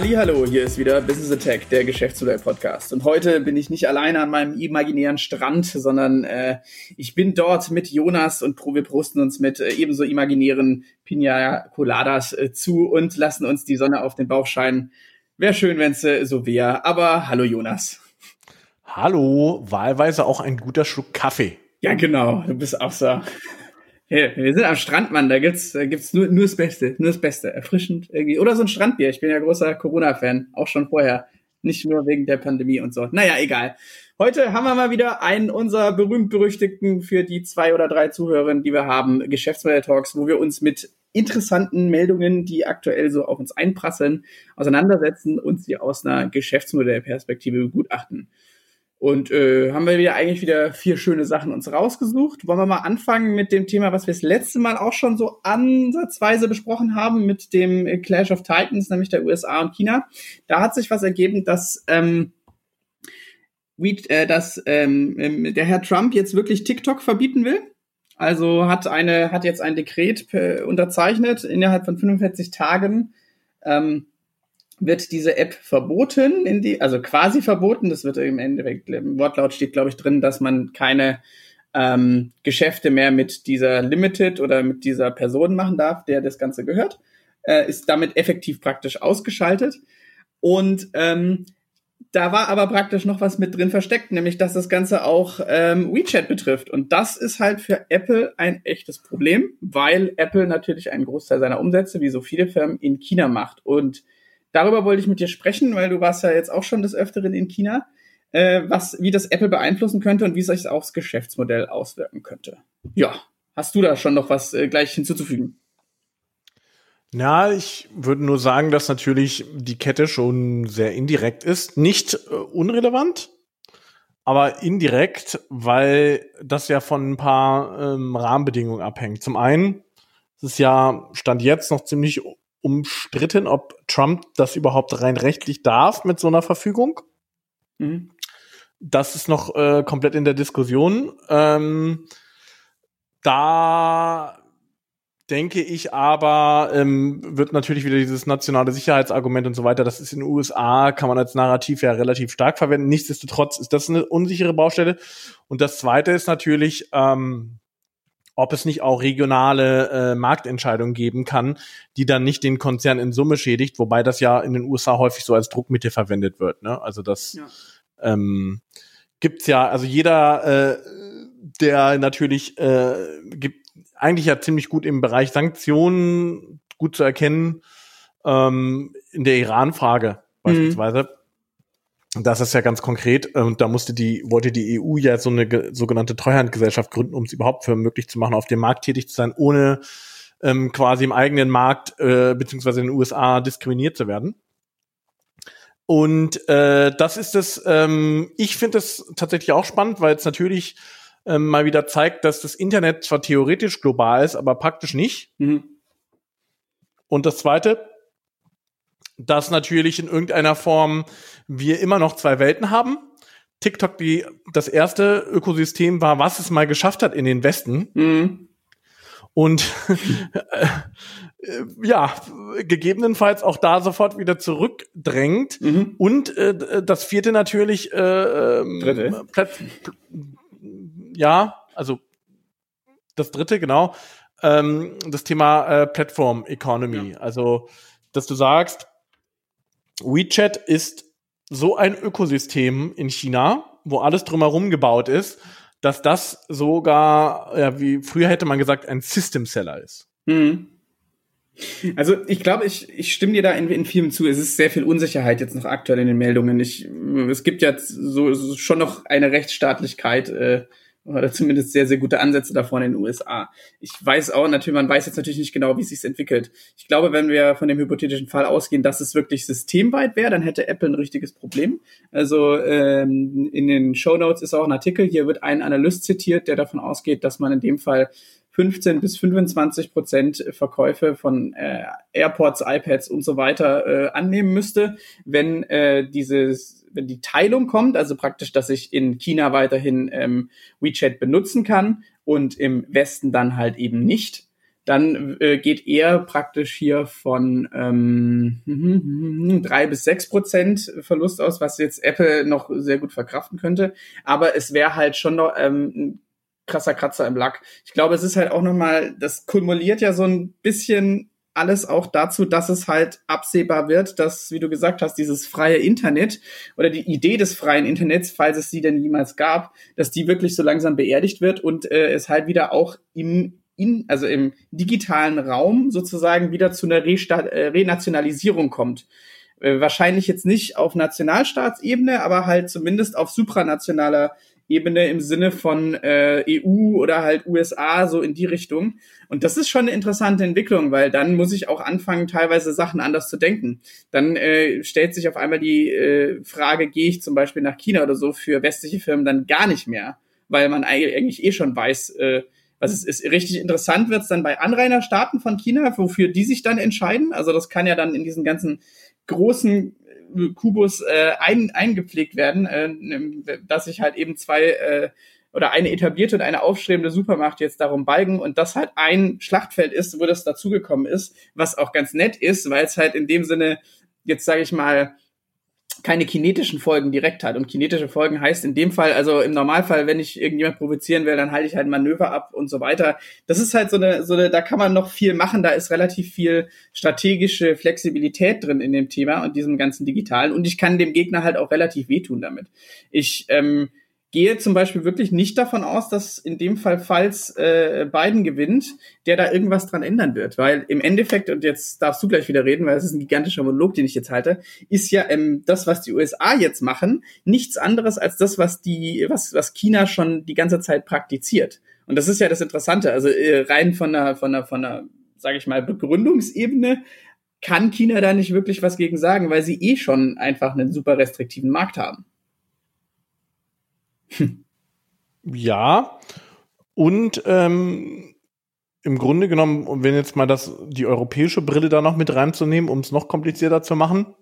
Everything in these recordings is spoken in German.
Hallo, hier ist wieder Business Attack, der Geschäftsmodell Podcast. Und heute bin ich nicht alleine an meinem imaginären Strand, sondern äh, ich bin dort mit Jonas und wir prosten uns mit äh, ebenso imaginären Pina Coladas äh, zu und lassen uns die Sonne auf den Bauch scheinen. Wäre schön, wenn es äh, so wäre. Aber hallo Jonas. Hallo, wahlweise auch ein guter Schluck Kaffee. Ja, genau. Du bist auch so. Hey, wir sind am Strand, Mann. Da gibt's, da gibt's nur, nur das Beste, nur das Beste. Erfrischend irgendwie. Oder so ein Strandbier. Ich bin ja großer Corona-Fan. Auch schon vorher. Nicht nur wegen der Pandemie und so. Naja, egal. Heute haben wir mal wieder einen unserer berühmt-berüchtigten für die zwei oder drei Zuhörerinnen, die wir haben, Geschäftsmodell-Talks, wo wir uns mit interessanten Meldungen, die aktuell so auf uns einprasseln, auseinandersetzen und sie aus einer Geschäftsmodellperspektive begutachten. Und äh, haben wir wieder eigentlich wieder vier schöne Sachen uns rausgesucht. Wollen wir mal anfangen mit dem Thema, was wir das letzte Mal auch schon so ansatzweise besprochen haben, mit dem Clash of Titans, nämlich der USA und China. Da hat sich was ergeben, dass, ähm, wie, äh, dass ähm, ähm, der Herr Trump jetzt wirklich TikTok verbieten will. Also hat eine, hat jetzt ein Dekret äh, unterzeichnet innerhalb von 45 Tagen. Ähm, wird diese App verboten, in die, also quasi verboten. Das wird im Endeffekt, im Wortlaut steht, glaube ich, drin, dass man keine ähm, Geschäfte mehr mit dieser Limited oder mit dieser Person machen darf, der das Ganze gehört. Äh, ist damit effektiv praktisch ausgeschaltet. Und ähm, da war aber praktisch noch was mit drin versteckt, nämlich dass das Ganze auch ähm, WeChat betrifft. Und das ist halt für Apple ein echtes Problem, weil Apple natürlich einen Großteil seiner Umsätze, wie so viele Firmen, in China macht. Und darüber wollte ich mit dir sprechen, weil du warst ja jetzt auch schon des Öfteren in China, äh, was, wie das Apple beeinflussen könnte und wie es sich aufs Geschäftsmodell auswirken könnte. Ja, hast du da schon noch was äh, gleich hinzuzufügen? Na, ich würde nur sagen, dass natürlich die Kette schon sehr indirekt ist. Nicht äh, unrelevant, aber indirekt, weil das ja von ein paar ähm, Rahmenbedingungen abhängt. Zum einen es ist ja Stand jetzt noch ziemlich umstritten, ob Trump das überhaupt rein rechtlich darf mit so einer Verfügung. Mhm. Das ist noch äh, komplett in der Diskussion. Ähm, da denke ich aber, ähm, wird natürlich wieder dieses nationale Sicherheitsargument und so weiter, das ist in den USA, kann man als Narrativ ja relativ stark verwenden. Nichtsdestotrotz ist das eine unsichere Baustelle. Und das zweite ist natürlich, ähm, ob es nicht auch regionale äh, Marktentscheidungen geben kann, die dann nicht den Konzern in Summe schädigt, wobei das ja in den USA häufig so als Druckmittel verwendet wird. Ne? Also das ja. ähm, gibt's ja, also jeder, äh, der natürlich äh, gibt eigentlich ja ziemlich gut im Bereich Sanktionen gut zu erkennen, ähm, in der Iran-Frage mhm. Das ist ja ganz konkret. Und da musste die, wollte die EU ja so eine sogenannte Treuhandgesellschaft gründen, um es überhaupt für möglich zu machen, auf dem Markt tätig zu sein, ohne ähm, quasi im eigenen Markt äh, beziehungsweise in den USA diskriminiert zu werden. Und äh, das ist es, ähm, ich finde es tatsächlich auch spannend, weil es natürlich ähm, mal wieder zeigt, dass das Internet zwar theoretisch global ist, aber praktisch nicht. Mhm. Und das Zweite, dass natürlich in irgendeiner Form wir immer noch zwei Welten haben. TikTok die das erste Ökosystem war, was es mal geschafft hat in den Westen. Mhm. Und äh, ja, gegebenenfalls auch da sofort wieder zurückdrängt. Mhm. Und äh, das vierte natürlich äh, ähm, dritte. ja, also das dritte, genau, ähm, das Thema äh, Platform Economy. Ja. Also, dass du sagst, WeChat ist so ein Ökosystem in China, wo alles drumherum gebaut ist, dass das sogar, ja, wie früher hätte man gesagt, ein System Seller ist. Hm. Also ich glaube, ich, ich stimme dir da in, in vielem zu. Es ist sehr viel Unsicherheit jetzt noch aktuell in den Meldungen. Ich, es gibt ja so, so schon noch eine Rechtsstaatlichkeit äh, oder zumindest sehr, sehr gute Ansätze davon in den USA. Ich weiß auch natürlich, man weiß jetzt natürlich nicht genau, wie es sich entwickelt. Ich glaube, wenn wir von dem hypothetischen Fall ausgehen, dass es wirklich systemweit wäre, dann hätte Apple ein richtiges Problem. Also ähm, in den Show Notes ist auch ein Artikel, hier wird ein Analyst zitiert, der davon ausgeht, dass man in dem Fall 15 bis 25 Prozent Verkäufe von äh, AirPods, iPads und so weiter äh, annehmen müsste, wenn äh, dieses wenn die Teilung kommt, also praktisch, dass ich in China weiterhin ähm, WeChat benutzen kann und im Westen dann halt eben nicht, dann äh, geht er praktisch hier von ähm, drei bis sechs Prozent Verlust aus, was jetzt Apple noch sehr gut verkraften könnte. Aber es wäre halt schon noch ähm, krasser Kratzer im Lack. Ich glaube, es ist halt auch nochmal, das kumuliert ja so ein bisschen alles auch dazu, dass es halt absehbar wird, dass, wie du gesagt hast, dieses freie Internet oder die Idee des freien Internets, falls es sie denn jemals gab, dass die wirklich so langsam beerdigt wird und äh, es halt wieder auch im in, also im digitalen Raum sozusagen wieder zu einer Resta äh, Renationalisierung kommt. Äh, wahrscheinlich jetzt nicht auf Nationalstaatsebene, aber halt zumindest auf supranationaler Ebene im Sinne von äh, EU oder halt USA, so in die Richtung. Und das ist schon eine interessante Entwicklung, weil dann muss ich auch anfangen, teilweise Sachen anders zu denken. Dann äh, stellt sich auf einmal die äh, Frage, gehe ich zum Beispiel nach China oder so für westliche Firmen dann gar nicht mehr, weil man eigentlich eh schon weiß, äh, was es ist. Richtig interessant wird es dann bei Anrainerstaaten von China, wofür die sich dann entscheiden. Also das kann ja dann in diesen ganzen großen Kubus äh, ein, eingepflegt werden, äh, dass sich halt eben zwei äh, oder eine etablierte und eine aufstrebende Supermacht jetzt darum balgen und das halt ein Schlachtfeld ist, wo das dazugekommen ist, was auch ganz nett ist, weil es halt in dem Sinne jetzt sage ich mal keine kinetischen Folgen direkt hat. Und kinetische Folgen heißt in dem Fall, also im Normalfall, wenn ich irgendjemand provozieren will, dann halte ich halt ein Manöver ab und so weiter. Das ist halt so eine, so eine, da kann man noch viel machen, da ist relativ viel strategische Flexibilität drin in dem Thema und diesem ganzen Digitalen. Und ich kann dem Gegner halt auch relativ wehtun damit. Ich, ähm, gehe zum Beispiel wirklich nicht davon aus, dass in dem Fall, falls äh, Biden gewinnt, der da irgendwas dran ändern wird. Weil im Endeffekt, und jetzt darfst du gleich wieder reden, weil es ist ein gigantischer Monolog, den ich jetzt halte, ist ja ähm, das, was die USA jetzt machen, nichts anderes als das, was die, was, was China schon die ganze Zeit praktiziert. Und das ist ja das Interessante. Also äh, rein von einer, von einer, von einer, sage ich mal, Begründungsebene kann China da nicht wirklich was gegen sagen, weil sie eh schon einfach einen super restriktiven Markt haben. Ja, und ähm, im Grunde genommen, um wenn jetzt mal das, die europäische Brille da noch mit reinzunehmen, um es noch komplizierter zu machen,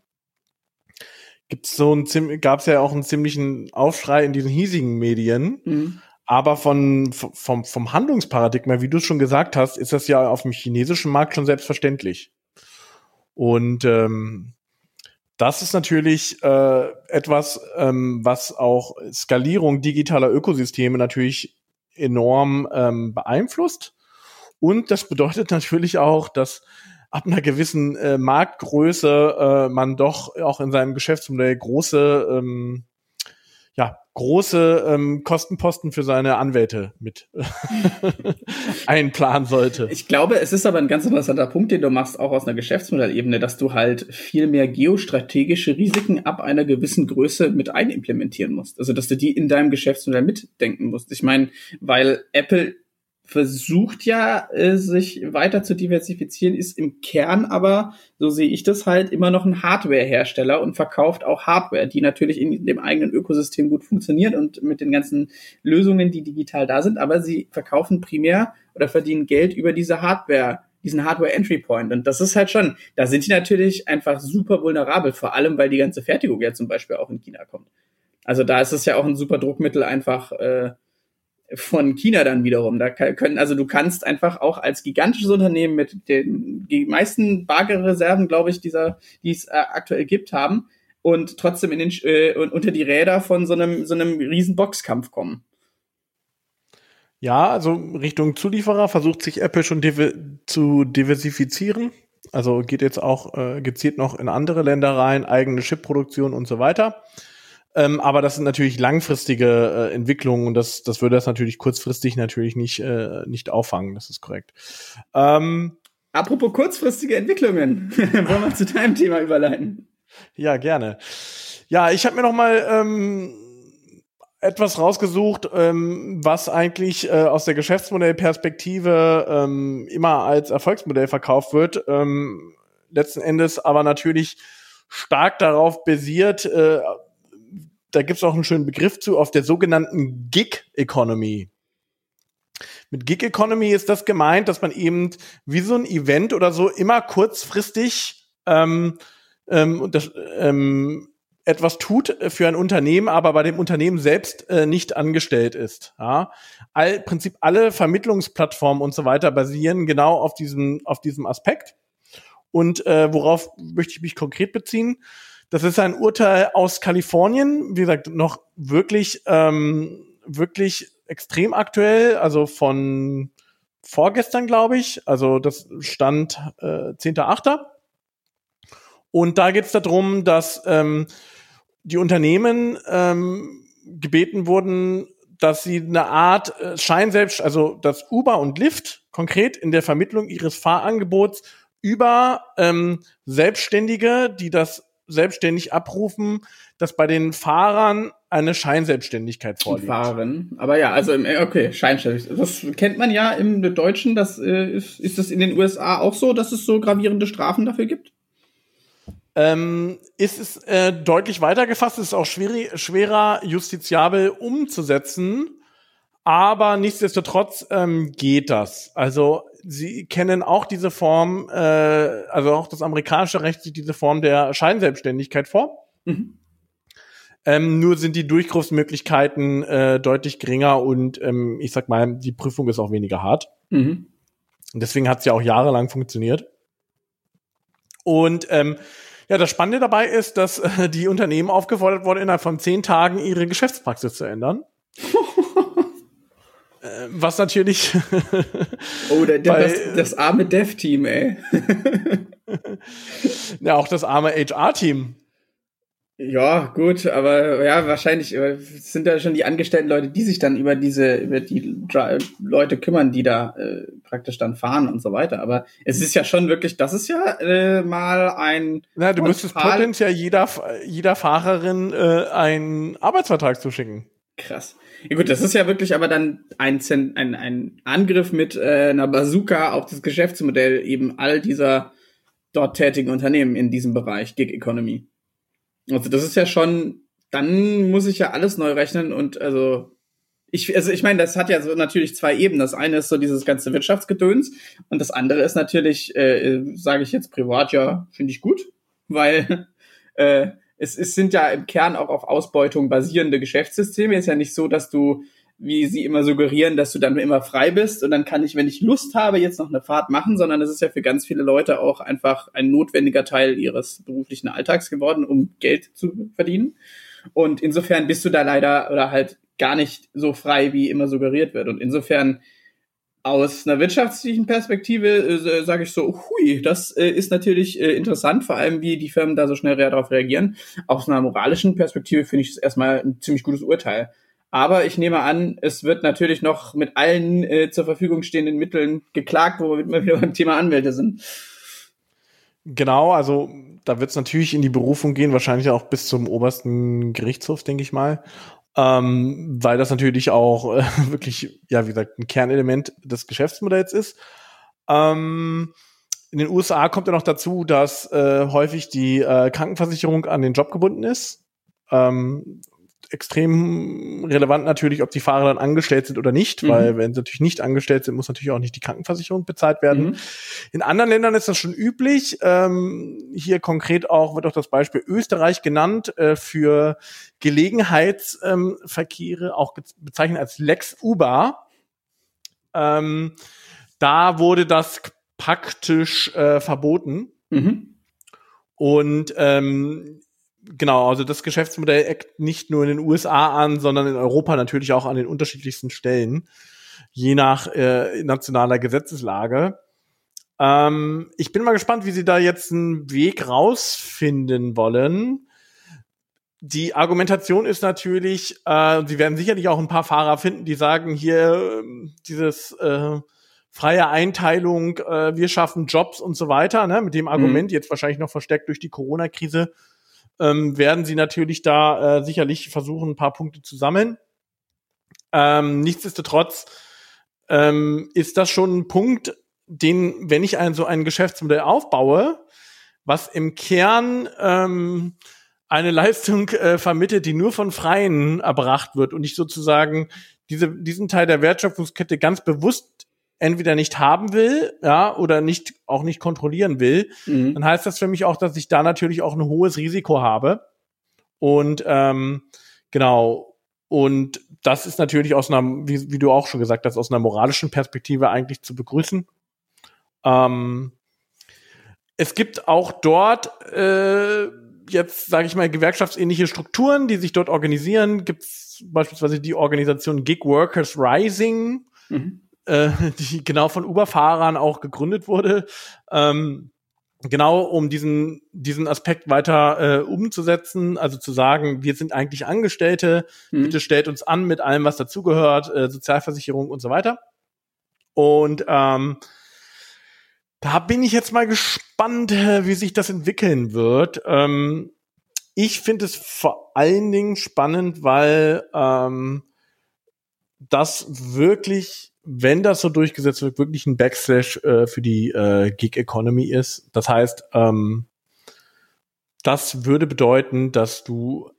gibt's so ein gab es ja auch einen ziemlichen Aufschrei in diesen hiesigen Medien. Mhm. Aber von, vom, vom Handlungsparadigma, wie du es schon gesagt hast, ist das ja auf dem chinesischen Markt schon selbstverständlich. Und ähm, das ist natürlich äh, etwas, ähm, was auch Skalierung digitaler Ökosysteme natürlich enorm ähm, beeinflusst. Und das bedeutet natürlich auch, dass ab einer gewissen äh, Marktgröße äh, man doch auch in seinem Geschäftsmodell große ähm, ja, große ähm, Kostenposten für seine Anwälte mit einplanen sollte. Ich glaube, es ist aber ein ganz interessanter Punkt, den du machst, auch aus einer Geschäftsmodellebene, dass du halt viel mehr geostrategische Risiken ab einer gewissen Größe mit einimplementieren musst. Also, dass du die in deinem Geschäftsmodell mitdenken musst. Ich meine, weil Apple versucht ja, äh, sich weiter zu diversifizieren, ist im Kern aber, so sehe ich das halt, immer noch ein Hardware-Hersteller und verkauft auch Hardware, die natürlich in dem eigenen Ökosystem gut funktioniert und mit den ganzen Lösungen, die digital da sind, aber sie verkaufen primär oder verdienen Geld über diese Hardware, diesen Hardware-Entry-Point. Und das ist halt schon, da sind die natürlich einfach super vulnerabel, vor allem, weil die ganze Fertigung ja zum Beispiel auch in China kommt. Also da ist es ja auch ein super Druckmittel, einfach äh, von China dann wiederum. Da können, also du kannst einfach auch als gigantisches Unternehmen mit den meisten Bargereserven, glaube ich, dieser, die es äh, aktuell gibt, haben und trotzdem in den, äh, unter die Räder von so einem, so einem riesen Boxkampf kommen. Ja, also Richtung Zulieferer versucht sich Apple schon div zu diversifizieren. Also geht jetzt auch äh, gezielt noch in andere Länder rein, eigene Chipproduktion und so weiter. Ähm, aber das sind natürlich langfristige äh, Entwicklungen und das, das würde das natürlich kurzfristig natürlich nicht, äh, nicht auffangen. Das ist korrekt. Ähm, Apropos kurzfristige Entwicklungen, wollen wir zu deinem Thema überleiten? Ja, gerne. Ja, ich habe mir noch mal ähm, etwas rausgesucht, ähm, was eigentlich äh, aus der Geschäftsmodellperspektive ähm, immer als Erfolgsmodell verkauft wird. Ähm, letzten Endes aber natürlich stark darauf basiert, äh, da gibt es auch einen schönen Begriff zu, auf der sogenannten Gig Economy. Mit Gig Economy ist das gemeint, dass man eben wie so ein Event oder so immer kurzfristig ähm, ähm, das, ähm, etwas tut für ein Unternehmen, aber bei dem Unternehmen selbst äh, nicht angestellt ist. Ja? All, Prinzip alle Vermittlungsplattformen und so weiter basieren genau auf diesem, auf diesem Aspekt. Und äh, worauf möchte ich mich konkret beziehen? Das ist ein Urteil aus Kalifornien, wie gesagt, noch wirklich, ähm, wirklich extrem aktuell, also von vorgestern, glaube ich. Also das stand äh, 10.8. Und da geht es darum, dass ähm, die Unternehmen ähm, gebeten wurden, dass sie eine Art äh, Scheinselbst, also dass Uber und Lyft konkret in der Vermittlung ihres Fahrangebots über ähm, Selbstständige, die das selbstständig abrufen, dass bei den Fahrern eine Scheinselbstständigkeit vorliegt. Fahren. Aber ja, also okay, Scheinselbstständigkeit. Das kennt man ja im Deutschen. Das äh, ist, ist das in den USA auch so, dass es so gravierende Strafen dafür gibt? ähm, ist es äh, deutlich weiter gefasst, ist auch schwierig, schwerer justiziabel umzusetzen, aber nichtsdestotrotz ähm, geht das. Also sie kennen auch diese Form, äh, also auch das amerikanische Recht sieht diese Form der Scheinselbstständigkeit vor. Mhm. Ähm, nur sind die Durchgriffsmöglichkeiten äh, deutlich geringer und ähm, ich sag mal, die Prüfung ist auch weniger hart. Mhm. Und deswegen hat es ja auch jahrelang funktioniert. Und ähm, ja, das Spannende dabei ist, dass äh, die Unternehmen aufgefordert wurden, innerhalb von zehn Tagen ihre Geschäftspraxis zu ändern. Äh, was natürlich. oh, der, der, das, das arme Dev-Team, ey. ja, auch das arme HR-Team. Ja, gut, aber ja, wahrscheinlich sind da schon die angestellten Leute, die sich dann über diese, über die Leute kümmern, die da äh, praktisch dann fahren und so weiter. Aber es ist ja schon wirklich, das ist ja äh, mal ein. Na, du müsstest potenziell jeder, jeder Fahrerin äh, einen Arbeitsvertrag zuschicken. Krass. Ja gut, das ist ja wirklich aber dann ein, ein, ein Angriff mit äh, einer Bazooka auf das Geschäftsmodell eben all dieser dort tätigen Unternehmen in diesem Bereich Gig Economy. Also das ist ja schon, dann muss ich ja alles neu rechnen und also ich, also ich meine, das hat ja so natürlich zwei Ebenen. Das eine ist so dieses ganze Wirtschaftsgedöns und das andere ist natürlich, äh, sage ich jetzt privat, ja, finde ich gut, weil äh, es, es sind ja im Kern auch auf Ausbeutung basierende Geschäftssysteme. Ist ja nicht so, dass du wie sie immer suggerieren, dass du dann immer frei bist und dann kann ich, wenn ich Lust habe, jetzt noch eine Fahrt machen, sondern es ist ja für ganz viele Leute auch einfach ein notwendiger Teil ihres beruflichen Alltags geworden, um Geld zu verdienen. Und insofern bist du da leider oder halt gar nicht so frei, wie immer suggeriert wird. Und insofern aus einer wirtschaftlichen Perspektive äh, sage ich so, hui, das äh, ist natürlich äh, interessant, vor allem wie die Firmen da so schnell darauf reagieren. Aus einer moralischen Perspektive finde ich es erstmal ein ziemlich gutes Urteil. Aber ich nehme an, es wird natürlich noch mit allen äh, zur Verfügung stehenden Mitteln geklagt, wo wir wieder beim Thema Anwälte sind. Genau, also da wird es natürlich in die Berufung gehen, wahrscheinlich auch bis zum obersten Gerichtshof, denke ich mal. Ähm, weil das natürlich auch äh, wirklich, ja, wie gesagt, ein Kernelement des Geschäftsmodells ist. Ähm, in den USA kommt ja noch dazu, dass äh, häufig die äh, Krankenversicherung an den Job gebunden ist. Ähm, extrem relevant natürlich, ob die Fahrer dann angestellt sind oder nicht, mhm. weil wenn sie natürlich nicht angestellt sind, muss natürlich auch nicht die Krankenversicherung bezahlt werden. Mhm. In anderen Ländern ist das schon üblich. Ähm, hier konkret auch wird auch das Beispiel Österreich genannt äh, für Gelegenheitsverkehre, ähm, auch bezeichnet als Lex Uber. Ähm, da wurde das praktisch äh, verboten. Mhm. Und ähm, genau, also das Geschäftsmodell eckt nicht nur in den USA an, sondern in Europa natürlich auch an den unterschiedlichsten Stellen, je nach äh, nationaler Gesetzeslage. Ähm, ich bin mal gespannt, wie sie da jetzt einen Weg rausfinden wollen. Die Argumentation ist natürlich, äh, sie werden sicherlich auch ein paar Fahrer finden, die sagen, hier äh, dieses äh, freie Einteilung, äh, wir schaffen Jobs und so weiter, ne, mit dem Argument, mhm. jetzt wahrscheinlich noch verstärkt durch die Corona-Krise, ähm, werden sie natürlich da äh, sicherlich versuchen, ein paar Punkte zu sammeln. Ähm, nichtsdestotrotz ähm, ist das schon ein Punkt, den, wenn ich ein, so ein Geschäftsmodell aufbaue, was im Kern ähm, eine Leistung äh, vermittelt, die nur von Freien erbracht wird und ich sozusagen diese, diesen Teil der Wertschöpfungskette ganz bewusst entweder nicht haben will, ja, oder nicht, auch nicht kontrollieren will, mhm. dann heißt das für mich auch, dass ich da natürlich auch ein hohes Risiko habe. Und ähm, genau, und das ist natürlich aus einer, wie, wie du auch schon gesagt hast, aus einer moralischen Perspektive eigentlich zu begrüßen. Ähm, es gibt auch dort äh, jetzt, sage ich mal, gewerkschaftsähnliche Strukturen, die sich dort organisieren. Gibt es beispielsweise die Organisation Gig Workers Rising, mhm. Äh, die genau von Uber-Fahrern auch gegründet wurde. Ähm, genau um diesen diesen Aspekt weiter äh, umzusetzen, also zu sagen, wir sind eigentlich Angestellte, mhm. bitte stellt uns an mit allem, was dazugehört, äh, Sozialversicherung und so weiter. Und ähm, da bin ich jetzt mal gespannt, äh, wie sich das entwickeln wird. Ähm, ich finde es vor allen Dingen spannend, weil ähm, das wirklich wenn das so durchgesetzt wird, wirklich ein Backslash äh, für die äh, Gig Economy ist. Das heißt, ähm, das würde bedeuten, dass du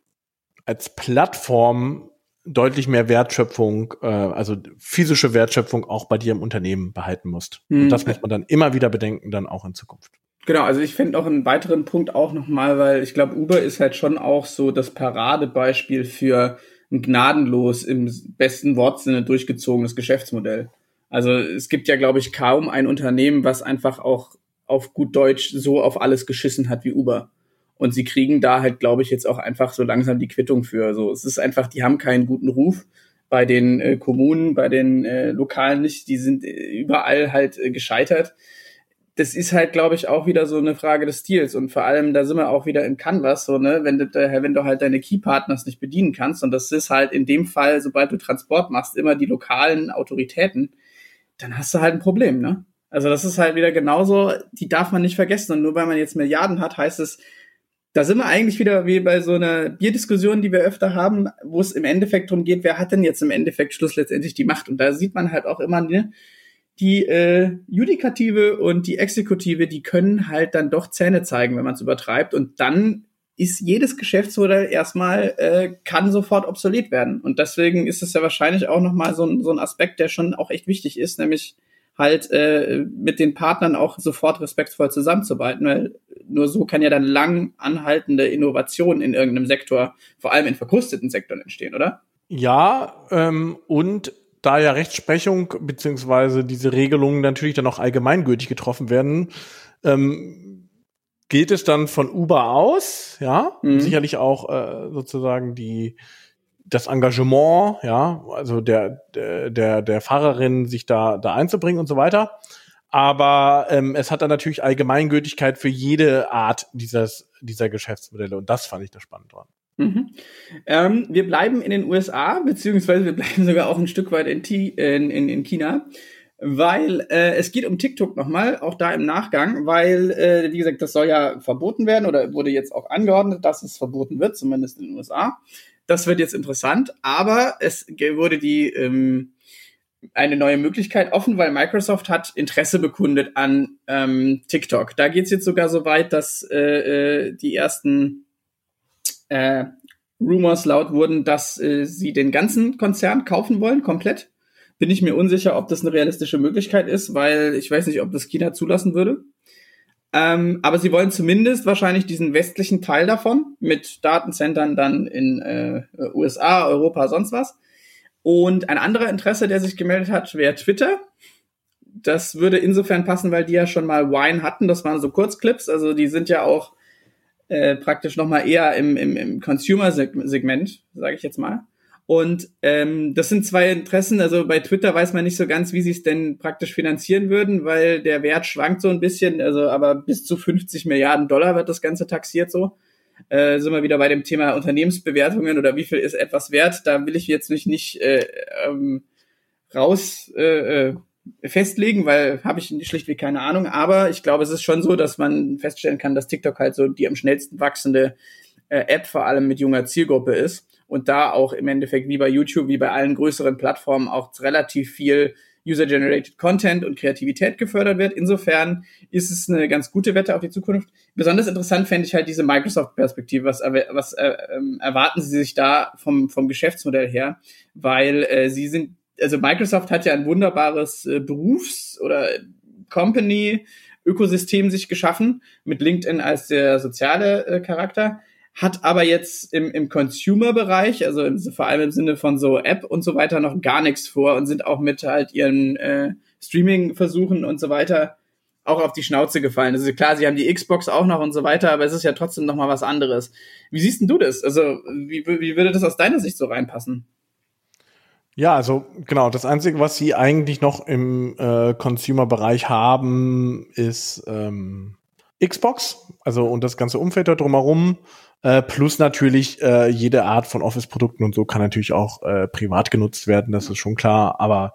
als Plattform deutlich mehr Wertschöpfung, äh, also physische Wertschöpfung auch bei dir im Unternehmen behalten musst. Hm. Und das muss man dann immer wieder bedenken, dann auch in Zukunft. Genau, also ich finde auch einen weiteren Punkt auch nochmal, weil ich glaube, Uber ist halt schon auch so das Paradebeispiel für ein gnadenlos im besten Wortsinne durchgezogenes Geschäftsmodell. Also es gibt ja, glaube ich, kaum ein Unternehmen, was einfach auch auf gut Deutsch so auf alles geschissen hat wie Uber. Und sie kriegen da halt, glaube ich, jetzt auch einfach so langsam die Quittung für. So, es ist einfach, die haben keinen guten Ruf bei den äh, Kommunen, bei den äh, Lokalen nicht. Die sind äh, überall halt äh, gescheitert das ist halt, glaube ich, auch wieder so eine Frage des Stils. Und vor allem, da sind wir auch wieder in Canvas, so, ne, wenn du, wenn du halt deine Key-Partners nicht bedienen kannst, und das ist halt in dem Fall, sobald du Transport machst, immer die lokalen Autoritäten, dann hast du halt ein Problem, ne? Also das ist halt wieder genauso, die darf man nicht vergessen. Und nur weil man jetzt Milliarden hat, heißt es, da sind wir eigentlich wieder wie bei so einer Bierdiskussion, die wir öfter haben, wo es im Endeffekt darum geht, wer hat denn jetzt im Endeffekt Schluss letztendlich die Macht? Und da sieht man halt auch immer, ne, die äh, Judikative und die Exekutive, die können halt dann doch Zähne zeigen, wenn man es übertreibt. Und dann ist jedes Geschäftsmodell erstmal, äh, kann sofort obsolet werden. Und deswegen ist es ja wahrscheinlich auch nochmal so ein, so ein Aspekt, der schon auch echt wichtig ist, nämlich halt äh, mit den Partnern auch sofort respektvoll zusammenzuarbeiten, weil nur so kann ja dann lang anhaltende Innovation in irgendeinem Sektor, vor allem in verkrusteten Sektoren entstehen, oder? Ja, ähm, und da ja Rechtsprechung beziehungsweise diese Regelungen natürlich dann auch allgemeingültig getroffen werden, ähm, geht es dann von Uber aus, ja, mhm. sicherlich auch äh, sozusagen die das Engagement, ja, also der der der Fahrerin sich da da einzubringen und so weiter. Aber ähm, es hat dann natürlich Allgemeingültigkeit für jede Art dieses dieser Geschäftsmodelle und das fand ich da spannend dran. Mhm. Ähm, wir bleiben in den USA, beziehungsweise wir bleiben sogar auch ein Stück weit in, in, in, in China, weil äh, es geht um TikTok nochmal, auch da im Nachgang, weil, äh, wie gesagt, das soll ja verboten werden oder wurde jetzt auch angeordnet, dass es verboten wird, zumindest in den USA. Das wird jetzt interessant, aber es wurde die ähm, eine neue Möglichkeit offen, weil Microsoft hat Interesse bekundet an ähm, TikTok. Da geht's jetzt sogar so weit, dass äh, äh die ersten äh, Rumors laut wurden, dass äh, sie den ganzen Konzern kaufen wollen, komplett. Bin ich mir unsicher, ob das eine realistische Möglichkeit ist, weil ich weiß nicht, ob das China zulassen würde. Ähm, aber sie wollen zumindest wahrscheinlich diesen westlichen Teil davon mit Datencentern dann in äh, USA, Europa, sonst was. Und ein anderer Interesse, der sich gemeldet hat, wäre Twitter. Das würde insofern passen, weil die ja schon mal Wine hatten. Das waren so Kurzclips. Also die sind ja auch äh, praktisch nochmal eher im, im, im Consumer-Segment, sage ich jetzt mal. Und ähm, das sind zwei Interessen. Also bei Twitter weiß man nicht so ganz, wie sie es denn praktisch finanzieren würden, weil der Wert schwankt so ein bisschen. Also aber bis zu 50 Milliarden Dollar wird das Ganze taxiert so. Äh, sind wir wieder bei dem Thema Unternehmensbewertungen oder wie viel ist etwas wert. Da will ich jetzt nicht, nicht äh, ähm, raus äh, äh festlegen, weil habe ich schlichtweg keine Ahnung. Aber ich glaube, es ist schon so, dass man feststellen kann, dass TikTok halt so die am schnellsten wachsende äh, App vor allem mit junger Zielgruppe ist und da auch im Endeffekt wie bei YouTube, wie bei allen größeren Plattformen auch relativ viel User-Generated Content und Kreativität gefördert wird. Insofern ist es eine ganz gute Wette auf die Zukunft. Besonders interessant fände ich halt diese Microsoft-Perspektive. Was, was äh, äh, erwarten Sie sich da vom, vom Geschäftsmodell her? Weil äh, Sie sind also Microsoft hat ja ein wunderbares äh, Berufs- oder Company-Ökosystem sich geschaffen, mit LinkedIn als der soziale äh, Charakter, hat aber jetzt im, im Consumer-Bereich, also im, vor allem im Sinne von so App und so weiter, noch gar nichts vor und sind auch mit halt ihren äh, Streaming-Versuchen und so weiter auch auf die Schnauze gefallen. Also klar, sie haben die Xbox auch noch und so weiter, aber es ist ja trotzdem noch mal was anderes. Wie siehst denn du das? Also wie, wie würde das aus deiner Sicht so reinpassen? Ja, also genau, das Einzige, was sie eigentlich noch im äh, Consumer-Bereich haben, ist ähm, Xbox, also und das ganze Umfeld da drumherum. Äh, plus natürlich äh, jede Art von Office-Produkten und so kann natürlich auch äh, privat genutzt werden, das ist schon klar. Aber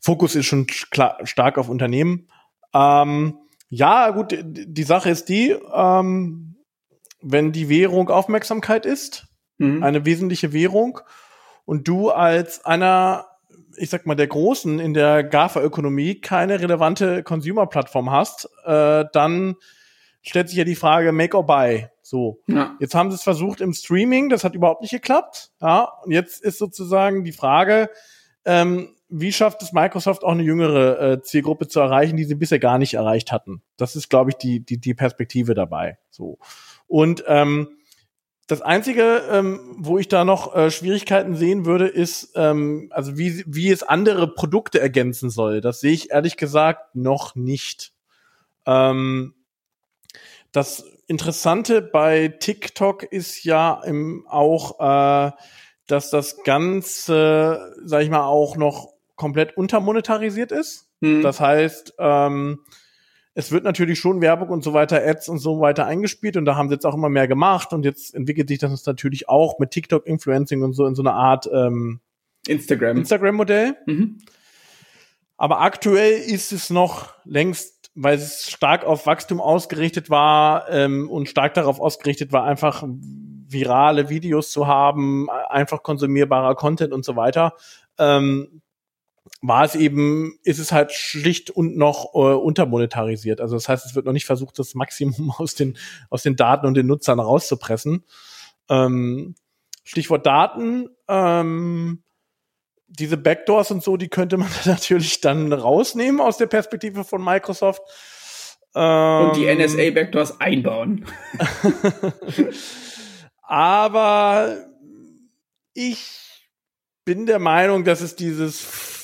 Fokus ist schon klar, stark auf Unternehmen. Ähm, ja, gut, die Sache ist die, ähm, wenn die Währung Aufmerksamkeit ist, mhm. eine wesentliche Währung, und du als einer, ich sag mal, der Großen in der GAFA-Ökonomie keine relevante Consumer-Plattform hast, äh, dann stellt sich ja die Frage Make or Buy. So. Ja. Jetzt haben sie es versucht im Streaming, das hat überhaupt nicht geklappt. Ja. Und jetzt ist sozusagen die Frage, ähm, wie schafft es Microsoft auch eine jüngere äh, Zielgruppe zu erreichen, die sie bisher gar nicht erreicht hatten? Das ist, glaube ich, die, die, die Perspektive dabei. So. Und ähm, das Einzige, ähm, wo ich da noch äh, Schwierigkeiten sehen würde, ist, ähm, also wie, wie es andere Produkte ergänzen soll. Das sehe ich ehrlich gesagt noch nicht. Ähm, das Interessante bei TikTok ist ja im, auch, äh, dass das Ganze, sag ich mal, auch noch komplett untermonetarisiert ist. Hm. Das heißt, ähm, es wird natürlich schon Werbung und so weiter, Ads und so weiter eingespielt und da haben sie jetzt auch immer mehr gemacht und jetzt entwickelt sich das natürlich auch mit TikTok Influencing und so in so eine Art ähm, Instagram Instagram Modell. Mhm. Aber aktuell ist es noch längst, weil es stark auf Wachstum ausgerichtet war ähm, und stark darauf ausgerichtet war, einfach virale Videos zu haben, einfach konsumierbarer Content und so weiter. Ähm, war es eben, ist es halt schlicht und noch äh, untermonetarisiert. Also das heißt, es wird noch nicht versucht, das Maximum aus den, aus den Daten und den Nutzern rauszupressen. Ähm, Stichwort Daten, ähm, diese Backdoors und so, die könnte man natürlich dann rausnehmen aus der Perspektive von Microsoft. Ähm, und die NSA-Backdoors einbauen. Aber ich bin der Meinung, dass es dieses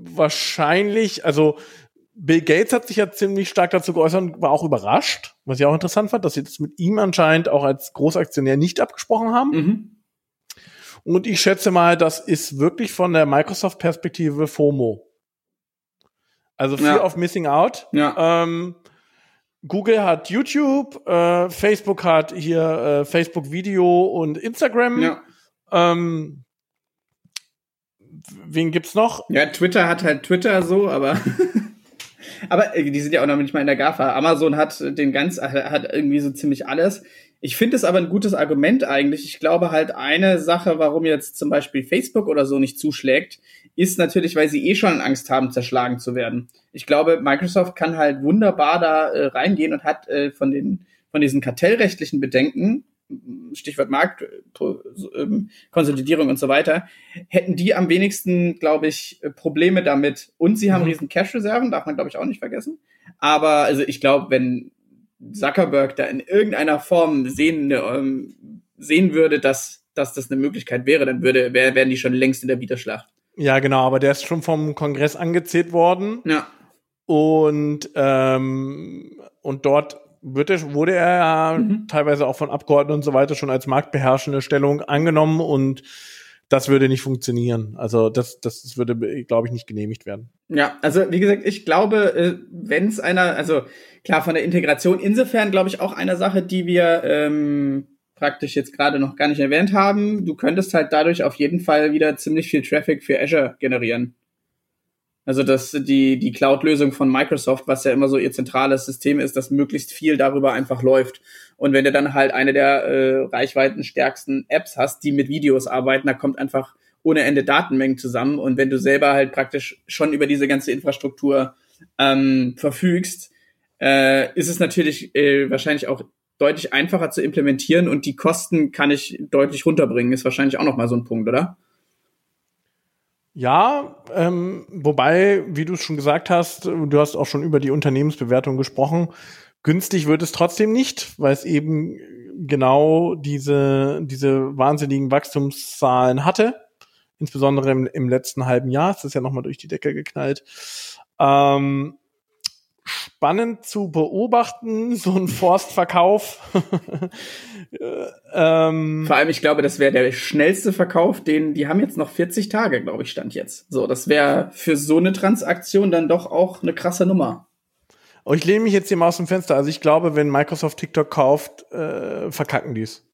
wahrscheinlich, also Bill Gates hat sich ja ziemlich stark dazu geäußert und war auch überrascht, was ich auch interessant fand, dass sie das mit ihm anscheinend auch als Großaktionär nicht abgesprochen haben. Mhm. Und ich schätze mal, das ist wirklich von der Microsoft-Perspektive FOMO. Also Fear ja. of Missing Out. Ja. Ähm, Google hat YouTube, äh, Facebook hat hier äh, Facebook Video und Instagram. Ja. Ähm, wen gibt's noch? Ja, Twitter hat halt Twitter so, aber aber äh, die sind ja auch noch nicht mal in der GAFA. Amazon hat den ganz hat irgendwie so ziemlich alles. Ich finde es aber ein gutes Argument eigentlich. Ich glaube halt eine Sache, warum jetzt zum Beispiel Facebook oder so nicht zuschlägt, ist natürlich, weil sie eh schon Angst haben, zerschlagen zu werden. Ich glaube, Microsoft kann halt wunderbar da äh, reingehen und hat äh, von den von diesen kartellrechtlichen Bedenken Stichwort Marktkonsolidierung ähm, und so weiter, hätten die am wenigsten, glaube ich, Probleme damit. Und sie haben mhm. riesen Cash-Reserven, darf man, glaube ich, auch nicht vergessen. Aber also ich glaube, wenn Zuckerberg da in irgendeiner Form sehen, ähm, sehen würde, dass, dass das eine Möglichkeit wäre, dann würde, wär, wären die schon längst in der Widerschlacht. Ja, genau, aber der ist schon vom Kongress angezählt worden. Ja. Und, ähm, und dort wird er, wurde er ja mhm. teilweise auch von Abgeordneten und so weiter schon als marktbeherrschende Stellung angenommen und das würde nicht funktionieren. Also das, das würde, glaube ich, nicht genehmigt werden. Ja, also wie gesagt, ich glaube, äh, wenn es einer, also klar von der Integration, insofern glaube ich auch eine Sache, die wir ähm, praktisch jetzt gerade noch gar nicht erwähnt haben. Du könntest halt dadurch auf jeden Fall wieder ziemlich viel Traffic für Azure generieren. Also dass die, die Cloud-Lösung von Microsoft, was ja immer so ihr zentrales System ist, dass möglichst viel darüber einfach läuft. Und wenn du dann halt eine der äh, reichweitenstärksten Apps hast, die mit Videos arbeiten, da kommt einfach ohne Ende Datenmengen zusammen. Und wenn du selber halt praktisch schon über diese ganze Infrastruktur ähm, verfügst, äh, ist es natürlich äh, wahrscheinlich auch deutlich einfacher zu implementieren und die Kosten kann ich deutlich runterbringen. Ist wahrscheinlich auch noch mal so ein Punkt, oder? Ja, ähm, wobei, wie du es schon gesagt hast, du hast auch schon über die Unternehmensbewertung gesprochen. Günstig wird es trotzdem nicht, weil es eben genau diese, diese wahnsinnigen Wachstumszahlen hatte. Insbesondere im, im letzten halben Jahr ist das ja nochmal durch die Decke geknallt. Ähm, spannend zu beobachten, so ein Forstverkauf. ähm, Vor allem, ich glaube, das wäre der schnellste Verkauf, den die haben jetzt noch 40 Tage, glaube ich, stand jetzt. So, das wäre für so eine Transaktion dann doch auch eine krasse Nummer. Oh, ich lehne mich jetzt hier mal aus dem Fenster. Also ich glaube, wenn Microsoft TikTok kauft, äh, verkacken die's.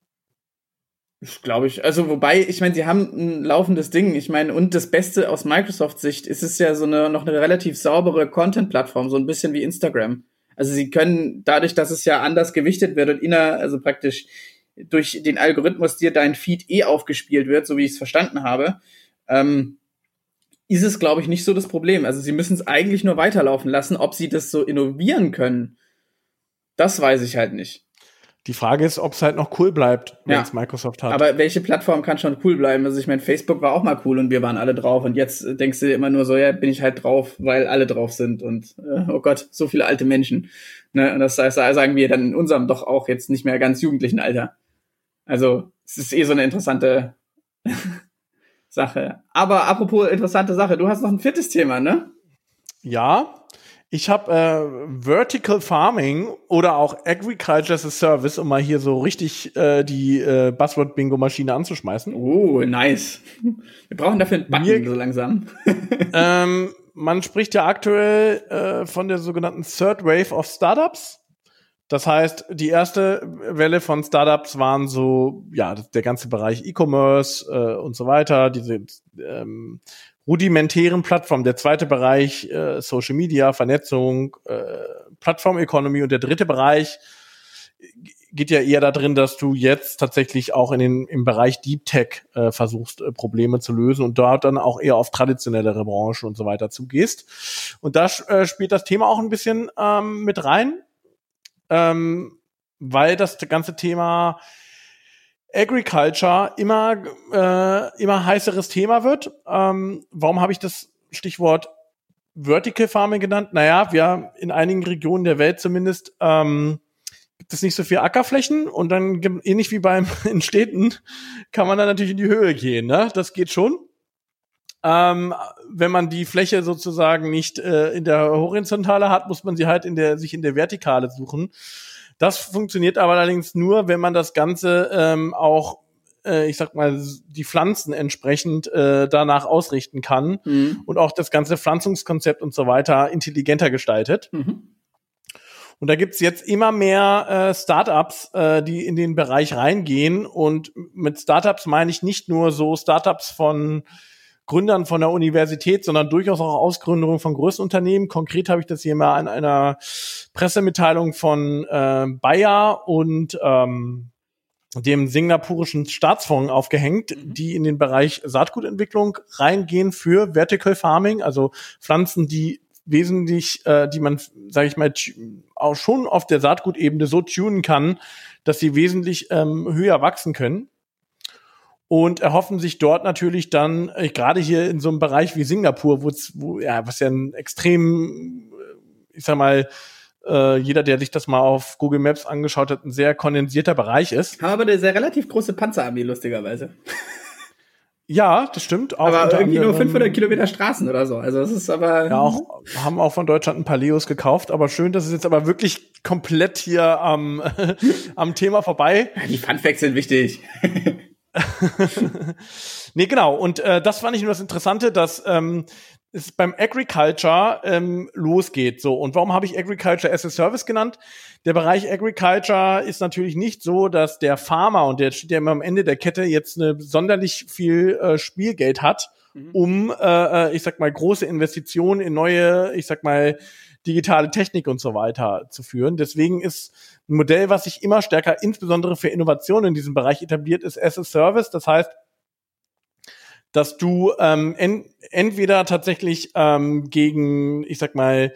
Glaube ich. Also, wobei, ich meine, sie haben ein laufendes Ding. Ich meine, und das Beste aus Microsoft-Sicht ist es ja so eine, noch eine relativ saubere Content-Plattform, so ein bisschen wie Instagram. Also, sie können dadurch, dass es ja anders gewichtet wird und inner, also praktisch durch den Algorithmus dir dein Feed eh aufgespielt wird, so wie ich es verstanden habe, ähm, ist es, glaube ich, nicht so das Problem. Also, sie müssen es eigentlich nur weiterlaufen lassen. Ob sie das so innovieren können, das weiß ich halt nicht. Die Frage ist, ob es halt noch cool bleibt, wenn es Microsoft hat. Aber welche Plattform kann schon cool bleiben? Also ich meine, Facebook war auch mal cool und wir waren alle drauf und jetzt denkst du immer nur so, ja, bin ich halt drauf, weil alle drauf sind und äh, oh Gott, so viele alte Menschen. Ne? Und das heißt, sagen wir dann in unserem doch auch jetzt nicht mehr ganz jugendlichen Alter. Also es ist eh so eine interessante Sache. Aber apropos interessante Sache, du hast noch ein viertes Thema, ne? Ja, ich habe äh, Vertical Farming oder auch Agriculture as a Service, um mal hier so richtig äh, die äh, Buzzword-Bingo-Maschine anzuschmeißen. Oh, nice. Wir brauchen dafür einen Button Mir, so langsam. ähm, man spricht ja aktuell äh, von der sogenannten Third Wave of Startups. Das heißt, die erste Welle von Startups waren so, ja, der ganze Bereich E-Commerce äh, und so weiter, diese ähm, rudimentären Plattformen. Der zweite Bereich äh, Social Media, Vernetzung, äh, Plattform Economy und der dritte Bereich geht ja eher darin, dass du jetzt tatsächlich auch in den, im Bereich Deep Tech äh, versuchst, äh, Probleme zu lösen und dort dann auch eher auf traditionellere Branchen und so weiter zugehst. Und da äh, spielt das Thema auch ein bisschen ähm, mit rein, ähm, weil das ganze Thema Agriculture immer, äh, immer heißeres Thema wird. Ähm, warum habe ich das Stichwort Vertical Farming genannt? Naja, wir in einigen Regionen der Welt zumindest ähm, gibt es nicht so viel Ackerflächen und dann ähnlich wie beim in Städten kann man dann natürlich in die Höhe gehen. Ne? Das geht schon. Ähm, wenn man die Fläche sozusagen nicht äh, in der Horizontale hat, muss man sie halt in der sich in der Vertikale suchen. Das funktioniert aber allerdings nur, wenn man das Ganze ähm, auch äh, ich sag mal, die Pflanzen entsprechend äh, danach ausrichten kann mhm. und auch das ganze Pflanzungskonzept und so weiter intelligenter gestaltet. Mhm. Und da gibt's jetzt immer mehr äh, Startups, äh, die in den Bereich reingehen. Und mit Startups meine ich nicht nur so Startups von Gründern von der Universität, sondern durchaus auch Ausgründungen von größten Unternehmen. Konkret habe ich das hier mal an einer Pressemitteilung von äh, Bayer und ähm, dem singapurischen Staatsfonds aufgehängt, mhm. die in den Bereich Saatgutentwicklung reingehen für Vertical Farming, also Pflanzen, die wesentlich, äh, die man, sage ich mal, auch schon auf der Saatgutebene so tunen kann, dass sie wesentlich ähm, höher wachsen können und erhoffen sich dort natürlich dann, äh, gerade hier in so einem Bereich wie Singapur, wo, ja, was ja ein extrem, äh, ich sag mal, äh, jeder, der sich das mal auf Google Maps angeschaut hat, ein sehr kondensierter Bereich ist. Haben aber eine sehr relativ große Panzerarmee, lustigerweise. Ja, das stimmt. Auch aber irgendwie nur 500 Kilometer Straßen oder so. Also das ist aber. Ja, auch, haben auch von Deutschland ein paar Leos gekauft. Aber schön, dass es jetzt aber wirklich komplett hier am, am Thema vorbei. Die Funfacts sind wichtig. nee, genau. Und äh, das fand ich nur das Interessante, dass ähm, es beim Agriculture ähm, losgeht. So, und warum habe ich Agriculture as a Service genannt? Der Bereich Agriculture ist natürlich nicht so, dass der Farmer, und der steht ja immer am Ende der Kette, jetzt eine sonderlich viel äh, Spielgeld hat, mhm. um, äh, äh ich sag mal, große Investitionen in neue, ich sag mal, digitale Technik und so weiter zu führen. Deswegen ist ein Modell, was sich immer stärker, insbesondere für Innovationen in diesem Bereich etabliert, ist as a Service. Das heißt, dass du ähm, en entweder tatsächlich ähm, gegen, ich sag mal,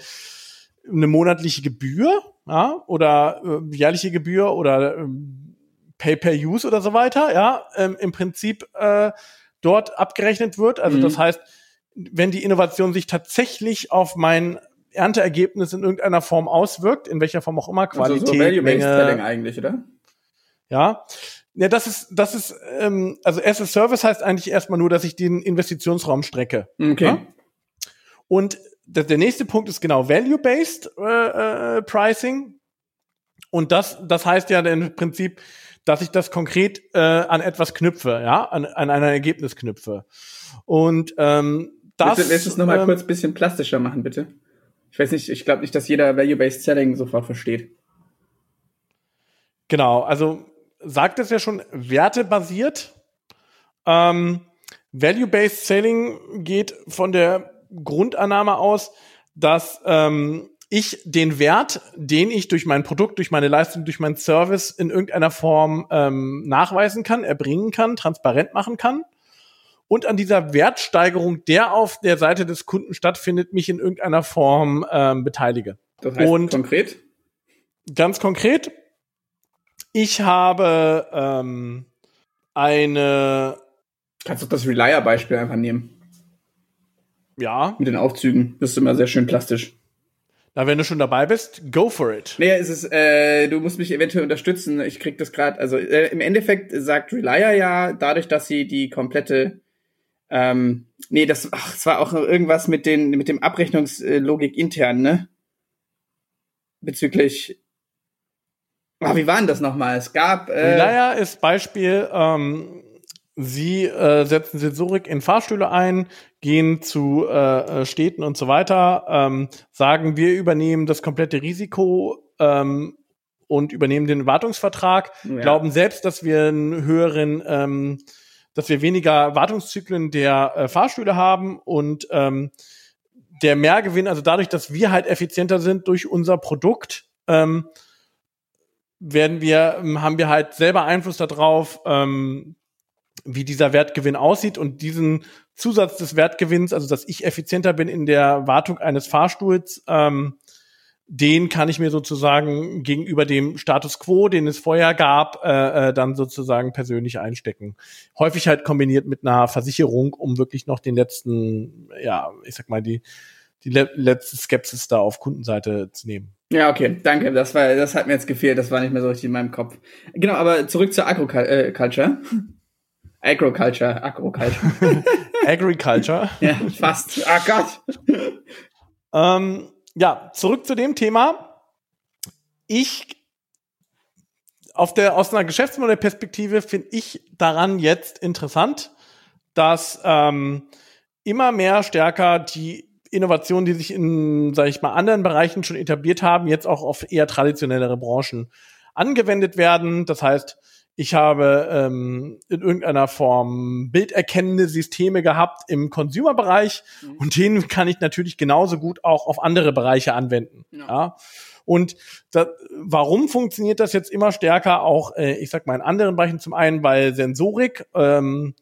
eine monatliche Gebühr ja, oder äh, jährliche Gebühr oder ähm, Pay-per-Use oder so weiter, ja, ähm, im Prinzip äh, dort abgerechnet wird. Also mhm. das heißt, wenn die Innovation sich tatsächlich auf mein Ernteergebnis in irgendeiner Form auswirkt, in welcher Form auch immer, Qualität, also so Value-Based eigentlich, oder? Ja. Ja, das ist, das ist, ähm, also as a Service heißt eigentlich erstmal nur, dass ich den Investitionsraum strecke. Okay. Ja? Und der, der nächste Punkt ist genau Value-Based äh, äh, Pricing. Und das, das heißt ja im Prinzip, dass ich das konkret äh, an etwas knüpfe, ja, an, an ein Ergebnis knüpfe. Und ähm, das. Willst du es nochmal ähm, kurz bisschen plastischer machen, bitte? Ich weiß nicht, ich glaube nicht, dass jeder Value-Based Selling sofort versteht. Genau, also sagt es ja schon, wertebasiert. Ähm, Value-Based Selling geht von der Grundannahme aus, dass ähm, ich den Wert, den ich durch mein Produkt, durch meine Leistung, durch meinen Service in irgendeiner Form ähm, nachweisen kann, erbringen kann, transparent machen kann und an dieser Wertsteigerung, der auf der Seite des Kunden stattfindet, mich in irgendeiner Form ähm, beteilige. Das heißt und konkret? Ganz konkret, ich habe ähm, eine. Kannst du das Relier-Beispiel einfach nehmen? Ja. Mit den Aufzügen. Das ist immer sehr schön plastisch. Na, wenn du schon dabei bist, go for it. Naja, es ist, äh, du musst mich eventuell unterstützen. Ich krieg das gerade. Also äh, im Endeffekt sagt Relier ja, dadurch, dass sie die komplette ähm, nee, das, ach, es war auch irgendwas mit den, mit dem Abrechnungslogik intern, ne? Bezüglich, ah, wie war denn das nochmal? Es gab, äh, Naja, ist Beispiel, ähm, Sie äh, setzen Sensorik in Fahrstühle ein, gehen zu äh, äh, Städten und so weiter, ähm, sagen, wir übernehmen das komplette Risiko ähm, und übernehmen den Wartungsvertrag, ja. glauben selbst, dass wir einen höheren ähm, dass wir weniger Wartungszyklen der äh, Fahrstühle haben und ähm, der Mehrgewinn, also dadurch, dass wir halt effizienter sind durch unser Produkt, ähm, werden wir, ähm, haben wir halt selber Einfluss darauf, ähm, wie dieser Wertgewinn aussieht und diesen Zusatz des Wertgewinns, also dass ich effizienter bin in der Wartung eines Fahrstuhls, ähm, den kann ich mir sozusagen gegenüber dem Status quo, den es vorher gab, äh, äh, dann sozusagen persönlich einstecken. Häufig halt kombiniert mit einer Versicherung, um wirklich noch den letzten, ja, ich sag mal, die, die le letzte Skepsis da auf Kundenseite zu nehmen. Ja, okay, danke. Das war, das hat mir jetzt gefehlt. Das war nicht mehr so richtig in meinem Kopf. Genau, aber zurück zur Agriculture. Agriculture, Agriculture. Agriculture. ja, fast. Ah Gott. ähm, ja, zurück zu dem Thema. Ich auf der, aus einer Geschäftsmodellperspektive finde ich daran jetzt interessant, dass ähm, immer mehr stärker die Innovationen, die sich in, sage ich mal, anderen Bereichen schon etabliert haben, jetzt auch auf eher traditionellere Branchen angewendet werden. Das heißt, ich habe ähm, in irgendeiner Form bilderkennende Systeme gehabt im Consumer-Bereich mhm. und den kann ich natürlich genauso gut auch auf andere Bereiche anwenden. Ja. ja? Und da, warum funktioniert das jetzt immer stärker auch, äh, ich sag mal, in anderen Bereichen? Zum einen, weil Sensorik ähm,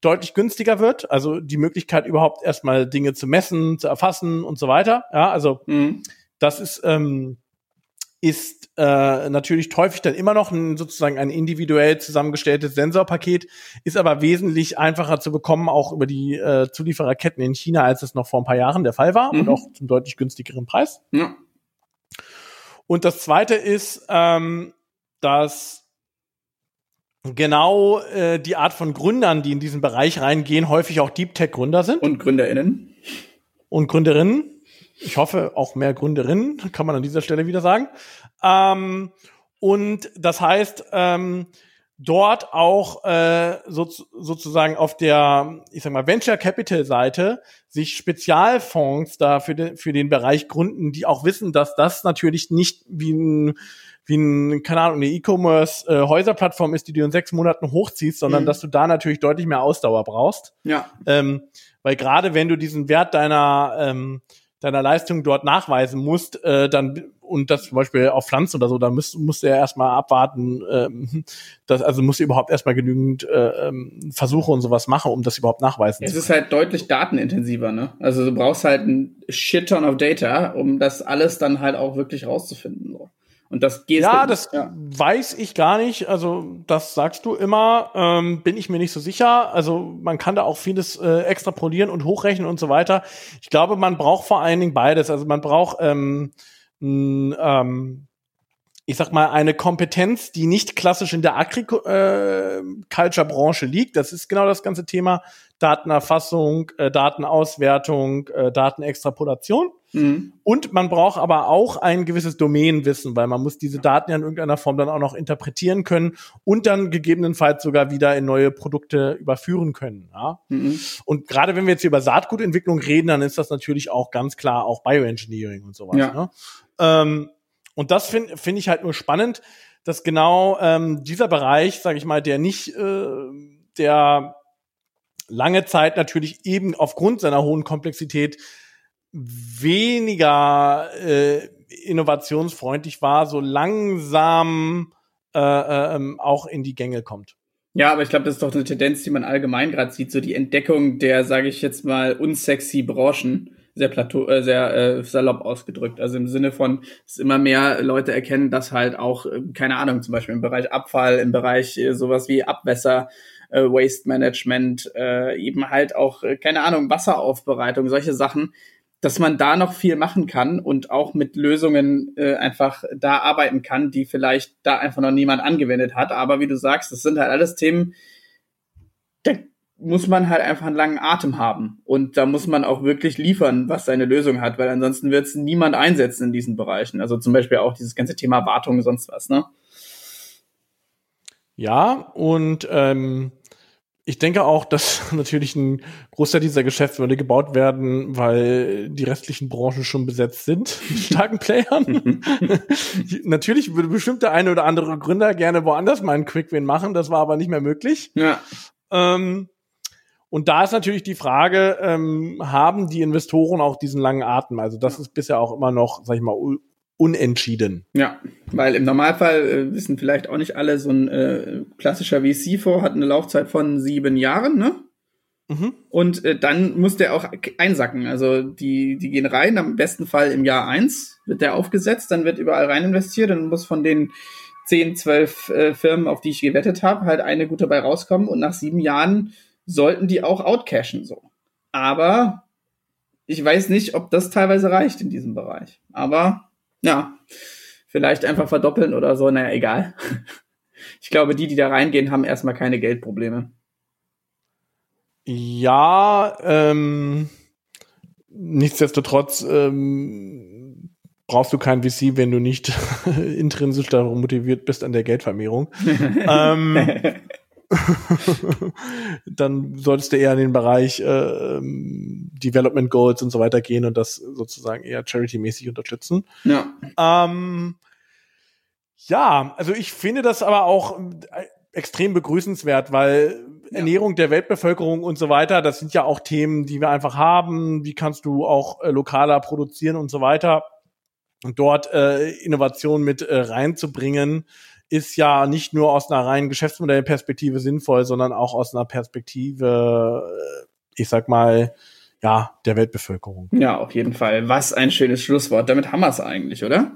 deutlich günstiger wird, also die Möglichkeit überhaupt erstmal Dinge zu messen, zu erfassen und so weiter. Ja, also mhm. das ist ähm, ist äh, natürlich häufig dann immer noch ein, sozusagen ein individuell zusammengestelltes Sensorpaket, ist aber wesentlich einfacher zu bekommen, auch über die äh, Zuliefererketten in China, als es noch vor ein paar Jahren der Fall war mhm. und auch zum deutlich günstigeren Preis. Ja. Und das zweite ist, ähm, dass genau äh, die Art von Gründern, die in diesen Bereich reingehen, häufig auch Deep Tech Gründer sind. Und GründerInnen. Und Gründerinnen ich hoffe auch mehr Gründerinnen, kann man an dieser Stelle wieder sagen. Ähm, und das heißt, ähm, dort auch äh, so, sozusagen auf der, ich sag mal, Venture Capital Seite sich Spezialfonds da für den, für den Bereich gründen, die auch wissen, dass das natürlich nicht wie ein wie ein, keine Ahnung, eine E-Commerce äh, Häuserplattform ist, die du in sechs Monaten hochziehst, sondern mhm. dass du da natürlich deutlich mehr Ausdauer brauchst. Ja. Ähm, weil gerade wenn du diesen Wert deiner ähm, deiner Leistung dort nachweisen musst, äh, dann und das zum Beispiel auf Pflanzen oder so, dann musst, musst du ja erstmal abwarten, ähm, das, also musst du überhaupt erstmal genügend äh, ähm, Versuche und sowas machen, um das überhaupt nachweisen es zu können. Es ist halt deutlich datenintensiver, ne? Also du brauchst halt ein Shit-Ton of Data, um das alles dann halt auch wirklich rauszufinden. So. Und das geht. Ja, das ja. weiß ich gar nicht. Also das sagst du immer. Ähm, bin ich mir nicht so sicher. Also man kann da auch vieles äh, extrapolieren und hochrechnen und so weiter. Ich glaube, man braucht vor allen Dingen beides. Also man braucht ähm, ähm, ich sag mal, eine Kompetenz, die nicht klassisch in der Agriculture-Branche äh, liegt. Das ist genau das ganze Thema Datenerfassung, äh, Datenauswertung, äh, Datenextrapolation. Mhm. Und man braucht aber auch ein gewisses Domänenwissen, weil man muss diese Daten ja in irgendeiner Form dann auch noch interpretieren können und dann gegebenenfalls sogar wieder in neue Produkte überführen können. Ja? Mhm. Und gerade wenn wir jetzt über Saatgutentwicklung reden, dann ist das natürlich auch ganz klar auch Bioengineering und sowas. Ja. Ne? Ähm, und das finde find ich halt nur spannend, dass genau ähm, dieser Bereich, sage ich mal, der nicht äh, der lange Zeit natürlich eben aufgrund seiner hohen Komplexität weniger äh, innovationsfreundlich war, so langsam äh, äh, ähm, auch in die Gänge kommt. Ja, aber ich glaube, das ist doch eine Tendenz, die man allgemein gerade sieht, so die Entdeckung der, sage ich jetzt mal, unsexy Branchen, sehr plateau, äh, sehr äh, salopp ausgedrückt. Also im Sinne von, dass immer mehr Leute erkennen, dass halt auch, äh, keine Ahnung, zum Beispiel im Bereich Abfall, im Bereich äh, sowas wie Abwässer, äh, Waste Management, äh, eben halt auch, äh, keine Ahnung, Wasseraufbereitung, solche Sachen, dass man da noch viel machen kann und auch mit Lösungen äh, einfach da arbeiten kann, die vielleicht da einfach noch niemand angewendet hat. Aber wie du sagst, das sind halt alles Themen, muss man halt einfach einen langen Atem haben. Und da muss man auch wirklich liefern, was seine Lösung hat, weil ansonsten wird es niemand einsetzen in diesen Bereichen. Also zum Beispiel auch dieses ganze Thema Wartung, sonst was, ne? Ja, und ähm, ich denke auch, dass natürlich ein Großteil dieser Geschäftsmodelle gebaut werden, weil die restlichen Branchen schon besetzt sind mit starken Playern. natürlich würde bestimmt der eine oder andere Gründer gerne woanders mal einen Quick-Win machen, das war aber nicht mehr möglich. Ja. Ähm, und da ist natürlich die Frage, ähm, haben die Investoren auch diesen langen Atem? Also das ist bisher auch immer noch, sag ich mal, unentschieden. Ja, weil im Normalfall äh, wissen vielleicht auch nicht alle, so ein äh, klassischer VC-Fonds hat eine Laufzeit von sieben Jahren, ne? Mhm. Und äh, dann muss der auch einsacken. Also die, die gehen rein, am besten Fall im Jahr eins wird der aufgesetzt, dann wird überall rein investiert, dann muss von den zehn, zwölf äh, Firmen, auf die ich gewettet habe, halt eine gute dabei rauskommen und nach sieben Jahren sollten die auch outcashen so. Aber ich weiß nicht, ob das teilweise reicht in diesem Bereich. Aber ja, vielleicht einfach verdoppeln oder so, naja, egal. Ich glaube, die, die da reingehen, haben erstmal keine Geldprobleme. Ja, ähm, nichtsdestotrotz ähm, brauchst du kein VC, wenn du nicht intrinsisch darum motiviert bist an der Geldvermehrung. ähm, dann solltest du eher in den Bereich äh, Development Goals und so weiter gehen und das sozusagen eher charity-mäßig unterstützen. Ja. Ähm, ja, also ich finde das aber auch äh, extrem begrüßenswert, weil ja. Ernährung der Weltbevölkerung und so weiter, das sind ja auch Themen, die wir einfach haben. Wie kannst du auch äh, lokaler produzieren und so weiter? Und dort äh, Innovation mit äh, reinzubringen, ist ja nicht nur aus einer reinen Geschäftsmodellperspektive sinnvoll, sondern auch aus einer Perspektive, äh, ich sag mal, ja, der Weltbevölkerung. Ja, auf jeden Fall. Was ein schönes Schlusswort. Damit haben wir es eigentlich, oder?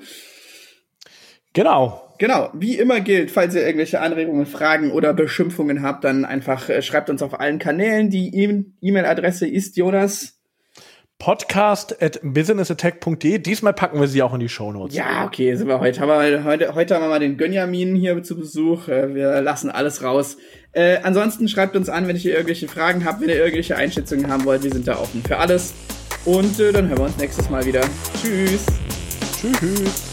Genau. Genau, wie immer gilt, falls ihr irgendwelche Anregungen, Fragen oder Beschimpfungen habt, dann einfach äh, schreibt uns auf allen Kanälen. Die E-Mail-Adresse ist Jonas podcast at businessattack.de. Diesmal packen wir sie auch in die Shownotes. Ja, okay, sind wir heute. Haben wir, heute, heute haben wir mal den Gönjamin hier zu Besuch. Äh, wir lassen alles raus. Äh, ansonsten schreibt uns an, wenn ihr irgendwelche Fragen habt, wenn ihr irgendwelche Einschätzungen haben wollt. Wir sind da offen für alles. Und äh, dann hören wir uns nächstes Mal wieder. Tschüss. Tschüss.